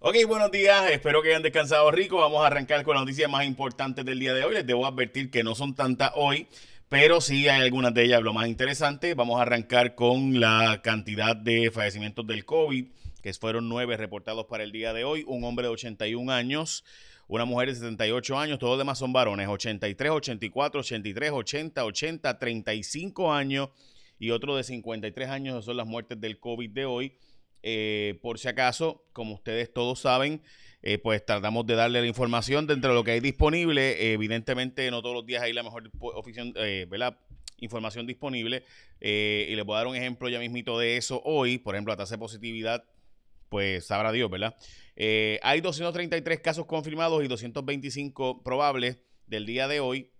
Ok, buenos días, espero que hayan descansado rico. Vamos a arrancar con las noticias más importantes del día de hoy. Les debo advertir que no son tantas hoy, pero sí hay algunas de ellas lo más interesante. Vamos a arrancar con la cantidad de fallecimientos del COVID, que fueron nueve reportados para el día de hoy. Un hombre de 81 años, una mujer de 78 años, todos los demás son varones, 83, 84, 83, 80, 80, 35 años y otro de 53 años son las muertes del COVID de hoy. Eh, por si acaso, como ustedes todos saben, eh, pues tratamos de darle la información dentro de lo que hay disponible. evidentemente, no todos los días hay la mejor eh, información disponible. y les voy a dar un ejemplo ya mismito de eso hoy. Por ejemplo, la tasa de positividad, pues sabrá Dios, ¿verdad? hay 233 casos confirmados y 225 probables del día de hoy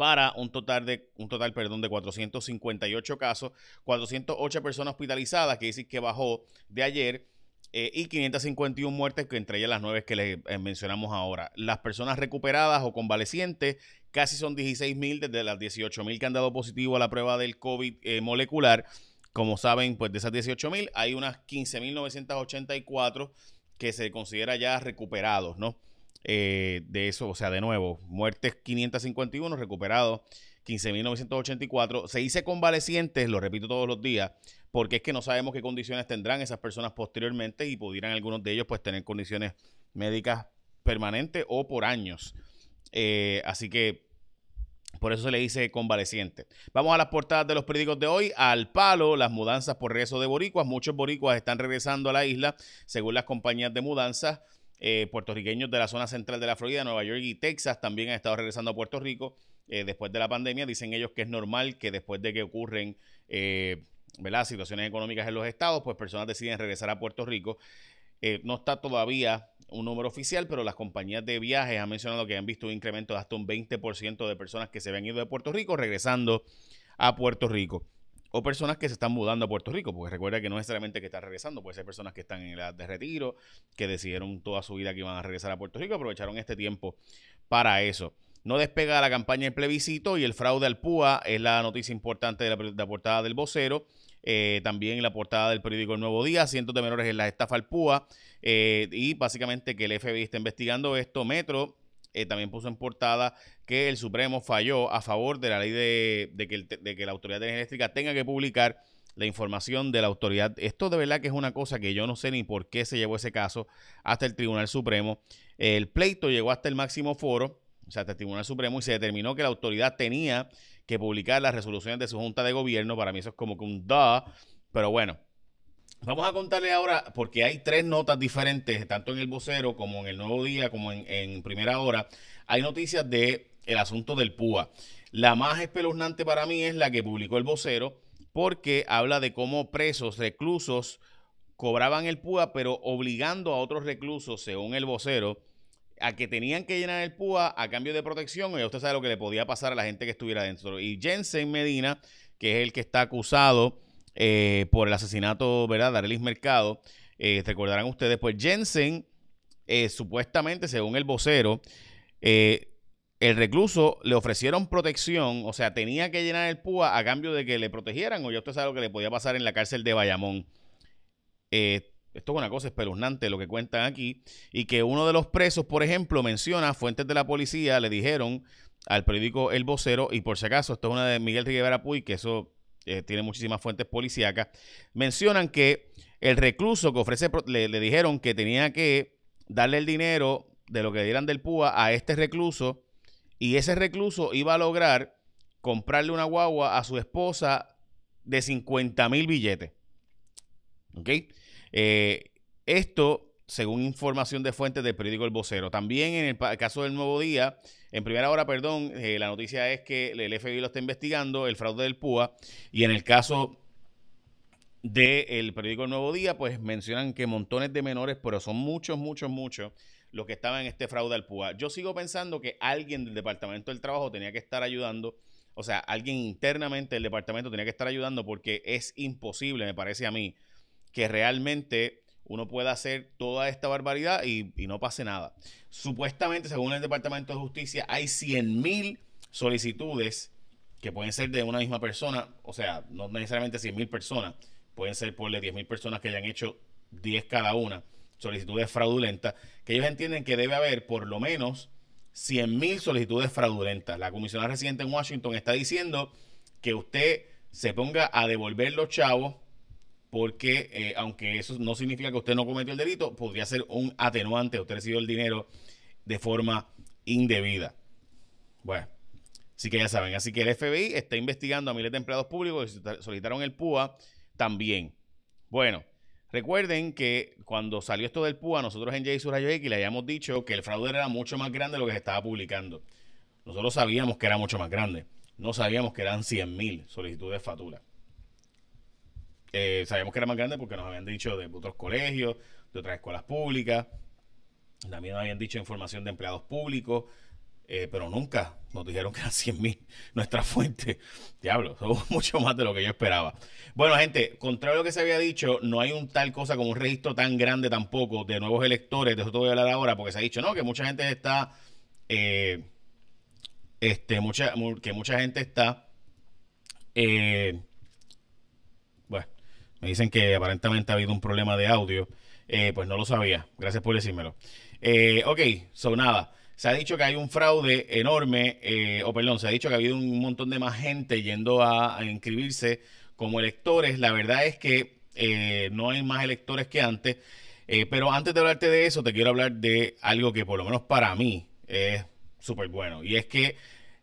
para un total de un total, perdón, de 458 casos, 408 personas hospitalizadas, que dice que bajó de ayer. Eh, y 551 muertes, que entre ellas las nueve que les eh, mencionamos ahora. Las personas recuperadas o convalecientes casi son 16 mil desde las 18 mil que han dado positivo a la prueba del COVID eh, molecular. Como saben, pues de esas 18 mil hay unas 15.984 que se considera ya recuperados, ¿no? Eh, de eso, o sea, de nuevo, muertes 551, recuperados 15.984. Se dice convalecientes, lo repito todos los días, porque es que no sabemos qué condiciones tendrán esas personas posteriormente y pudieran algunos de ellos pues tener condiciones médicas permanentes o por años. Eh, así que por eso se le dice convaleciente. Vamos a las portadas de los periódicos de hoy. Al palo, las mudanzas por regreso de boricuas. Muchos boricuas están regresando a la isla, según las compañías de mudanzas. Eh, puertorriqueños de la zona central de la Florida, Nueva York y Texas también han estado regresando a Puerto Rico eh, después de la pandemia. Dicen ellos que es normal que después de que ocurren eh, situaciones económicas en los estados, pues personas deciden regresar a Puerto Rico. no está todavía un número oficial, pero las compañías de viajes han mencionado que han visto un incremento de hasta un 20% de personas que se habían ido de Puerto Rico regresando a Puerto Rico o personas que se están mudando a Puerto Rico, porque recuerda que no necesariamente que están regresando, puede ser personas que están en edad de retiro, que decidieron toda su vida que iban a regresar a Puerto Rico, aprovecharon este tiempo para eso. No despega la campaña del plebiscito y el fraude al PUA es la noticia importante de la, portada del vocero. Eh, también la portada del periódico El Nuevo Día, cientos de menores en la estafa al PUA. Eh, y básicamente que el FBI está investigando esto. Metro eh, también puso en portada que el Supremo falló a favor de la ley de, que, la Autoridad de Energía Eléctrica tenga que publicar la información de la autoridad. Esto de verdad que es una cosa que yo no sé ni por qué se llevó ese caso hasta el Tribunal Supremo. El pleito llegó hasta el máximo foro, o sea, hasta el Tribunal Supremo, y se determinó que la autoridad tenía que publicar las resoluciones de su Junta de Gobierno. Para mí eso es como que un da, pero bueno, Vamos a contarle ahora, porque hay tres notas diferentes, tanto en el vocero como en el nuevo día, como en, primera hora. Hay noticias de el asunto del PUA. La más espeluznante para mí es la que publicó el vocero, porque habla de cómo presos, reclusos, cobraban el PUA, pero obligando a otros reclusos, según el vocero, a que tenían que llenar el PUA a cambio de protección. Y usted sabe lo que le podía pasar a la gente que estuviera dentro. Y Jensen Medina, que es el que está acusado eh, por el asesinato, ¿verdad? De Arelis Mercado. Eh, recordarán ustedes, pues Jensen, eh, supuestamente, según el vocero, el recluso le ofrecieron protección, o sea, tenía que llenar el PUA a cambio de que le protegieran, o ya usted sabe lo que le podía pasar en la cárcel de Bayamón. esto es una cosa espeluznante lo que cuentan aquí, y que uno de los presos, por ejemplo, menciona, fuentes de la policía le dijeron al periódico El Vocero, y por si acaso, esto es una de Miguel Rivera Puy, que eso eh, tiene muchísimas fuentes policíacas, mencionan que el recluso que ofrece, le, dijeron que tenía que darle el dinero de lo que dieran del PUA a este recluso y ese recluso iba a lograr comprarle una guagua a su esposa de 50 mil billetes. ¿Ok? Eh, esto según información de fuentes del periódico El Vocero. También en el caso del Nuevo Día, en primera hora, perdón, eh, la noticia es que el FBI lo está investigando, el fraude del PUA, y en el caso del periódico El Nuevo Día, pues mencionan que montones de menores, pero son muchos, muchos, muchos los que estaban en este fraude al PUA. Yo sigo pensando que alguien del Departamento del Trabajo tenía que estar ayudando, o sea, alguien internamente del departamento tenía que estar ayudando porque es imposible, me parece a mí, que realmente uno puede hacer toda esta barbaridad y, no pase nada. Supuestamente, según el Departamento de Justicia, hay 100 mil solicitudes que pueden ser de una misma persona, o sea, no necesariamente 100 mil personas, pueden ser por 10 mil personas que hayan hecho 10 cada una, solicitudes fraudulentas, que ellos entienden que debe haber por lo menos 100.000 solicitudes fraudulentas. La comisionada residente en Washington está diciendo que usted se ponga a devolver los chavos porque eh, aunque eso no significa que usted no cometió el delito, podría ser un atenuante, usted recibió el dinero de forma indebida. Bueno, así que ya saben, así que el FBI está investigando a miles de empleados públicos que solicitaron el PUA también. Bueno, recuerden que cuando salió esto del PUA, nosotros en J Rayo X le habíamos dicho que el fraude era mucho más grande de lo que se estaba publicando. Nosotros sabíamos que era mucho más grande. No sabíamos que eran 100.000 solicitudes de factura. Eh, sabíamos que era más grande porque nos habían dicho de otros colegios, de otras escuelas públicas. También nos habían dicho información de empleados públicos. Eh, pero nunca nos dijeron que eran 100 mil nuestra fuente. Diablo, somos mucho más de lo que yo esperaba. Bueno, gente, contrario a lo que se había dicho, no hay un tal cosa como un registro tan grande tampoco de nuevos electores. De eso te voy a hablar ahora, porque se ha dicho, no, que mucha gente está. Eh, este, mucha, que mucha gente está. Eh, me dicen que aparentemente ha habido un problema de audio. pues no lo sabía. Gracias por decírmelo. ok, so nada se ha dicho que hay un fraude enorme, eh, o perdón, se ha dicho que ha habido un montón de más gente yendo a, inscribirse como electores. La verdad es que eh, no hay más electores que antes. Eh, pero antes de hablarte de eso, te quiero hablar de algo que por lo menos para mí es súper bueno. Y es que,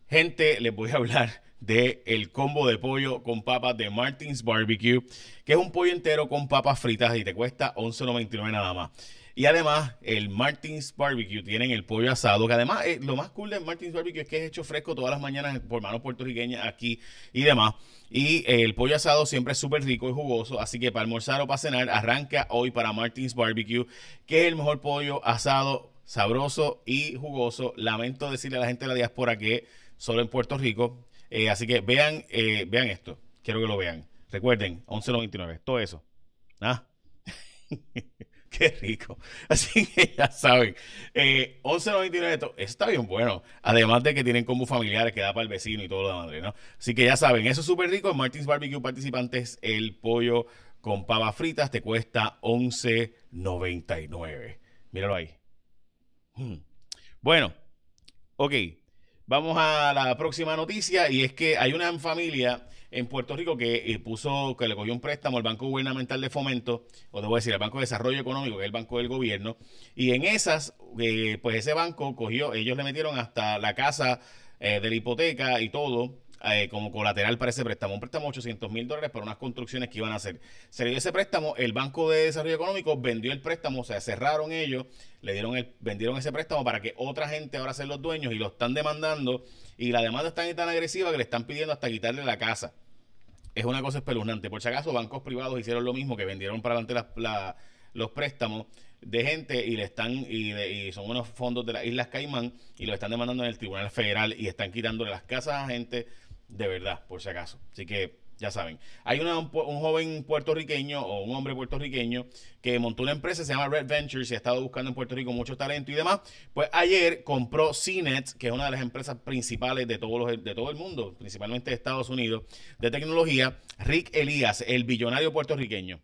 gente, les voy a hablar de el combo de pollo con papas de Martins Barbecue, que es un pollo entero con papas fritas y te cuesta 11.99 nada más. Y además, el Martins Barbecue tienen el pollo asado, que además eh, lo más cool de Martins Barbecue es que es hecho fresco todas las mañanas por manos puertorriqueñas aquí y demás. Y el pollo asado siempre es súper rico y jugoso, así que para almorzar o para cenar, arranca hoy para Martins Barbecue, que es el mejor pollo asado, sabroso y jugoso. Lamento decirle a la gente de la diáspora que solo en Puerto Rico. Eh, así que vean, vean esto, quiero que lo vean. Recuerden, 11.99, todo eso. ¿Ah? Qué rico. Así que ya saben. Eh, 11.99 está bien bueno. Además de que tienen como familiares que da para el vecino y todo lo demás, ¿no? Así que ya saben, eso es súper rico. Martins Barbecue Participantes, el pollo con papas fritas te cuesta 11.99. Míralo ahí. Hmm. Bueno, ok. Vamos a la próxima noticia y es que hay una familia en Puerto Rico que eh, puso, que le cogió un préstamo al Banco Gubernamental de Fomento, o debo decir, el Banco de Desarrollo Económico, que es el banco del gobierno, y en esas, eh, pues ese banco cogió, ellos le metieron hasta la casa eh, de la hipoteca y todo, eh, como colateral para ese préstamo. Un préstamo de 800 mil dólares para unas construcciones que iban a hacer. Se le dio ese préstamo, el Banco de Desarrollo Económico vendió el préstamo, o sea, cerraron ellos, le dieron el, vendieron ese préstamo para que otra gente ahora sean los dueños y lo están demandando. Y la demanda está tan agresiva que le están pidiendo hasta quitarle la casa. Es una cosa espeluznante. Por si acaso, bancos privados hicieron lo mismo, que vendieron para adelante los préstamos de gente y le están y, son unos fondos de las Islas Caimán y lo están demandando en el Tribunal Federal y están quitándole las casas a gente de verdad, por si acaso. Así que ya saben. Hay un, joven puertorriqueño o un hombre puertorriqueño que montó una empresa, se llama Red Ventures y ha estado buscando en Puerto Rico mucho talento y demás. Pues ayer compró CNET, que es una de las empresas principales de, todos los, de todo el mundo, principalmente de Estados Unidos, de tecnología. Rick Elías, el billonario puertorriqueño.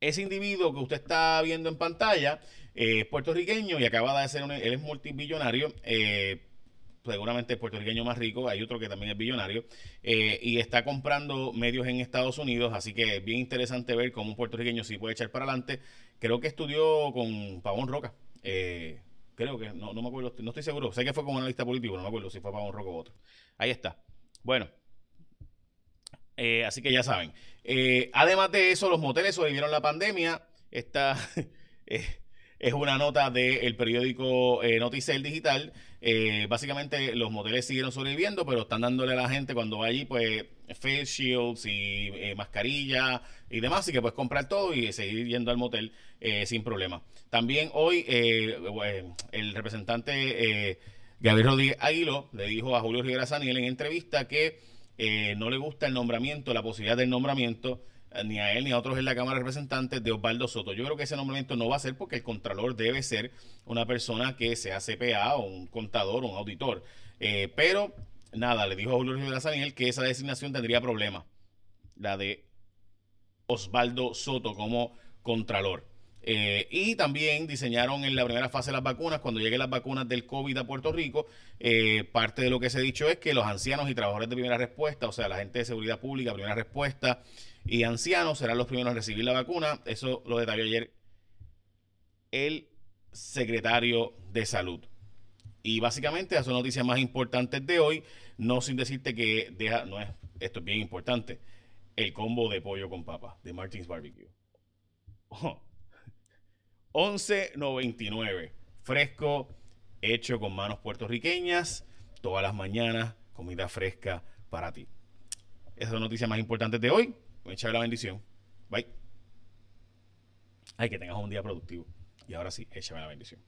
Ese individuo que usted está viendo en pantalla eh, es puertorriqueño y acaba de ser un, él es multibillonario. Eh, seguramente el puertorriqueño más rico, hay otro que también es billonario, eh, y está comprando medios en Estados Unidos, así que es bien interesante ver cómo un puertorriqueño sí puede echar para adelante. Creo que estudió con Pavón Roca, eh, creo que, no, no, me acuerdo, no estoy seguro, sé que fue como analista político, no me acuerdo si fue Pavón Roca o otro. Ahí está. Bueno, eh, así que ya saben. además de eso, los moteles sobrevivieron la pandemia. Esta... es una nota del periódico eh, Digital. Eh, básicamente los moteles siguieron sobreviviendo, pero están dándole a la gente cuando va allí, pues, face shields y eh, mascarilla y demás, así que puedes comprar todo y seguir yendo al motel eh, sin problema. También hoy el representante Gabriel Rodríguez Aguilo le dijo a Julio Rivera Saniel en entrevista que no le gusta el nombramiento, la posibilidad del nombramiento ni a él ni a otros en la Cámara de Representantes de Osvaldo Soto. Yo creo que ese nombramiento no va a ser porque el Contralor debe ser una persona que sea CPA o un contador o un auditor. Eh, pero nada, le dijo a Julio Rivera Saniel que esa designación tendría problemas. La de Osvaldo Soto como Contralor. Eh, y también diseñaron en la primera fase las vacunas, cuando lleguen las vacunas del COVID a Puerto Rico, eh, parte de lo que se ha dicho es que los ancianos y trabajadores de primera respuesta, o sea, la gente de seguridad pública, primera respuesta y ancianos serán los primeros en recibir la vacuna. Eso lo detalló ayer el secretario de salud. Y básicamente, esas son noticias más importantes de hoy, no sin decirte que deja, no es, esto es bien importante, el combo de pollo con papa de Martins Barbecue. 11.99, fresco, hecho con manos puertorriqueñas, todas las mañanas, comida fresca para ti. Esas son noticias más importantes de hoy. Me la bendición. Bye. Ay, que tengas un día productivo. Y ahora sí, échame la bendición.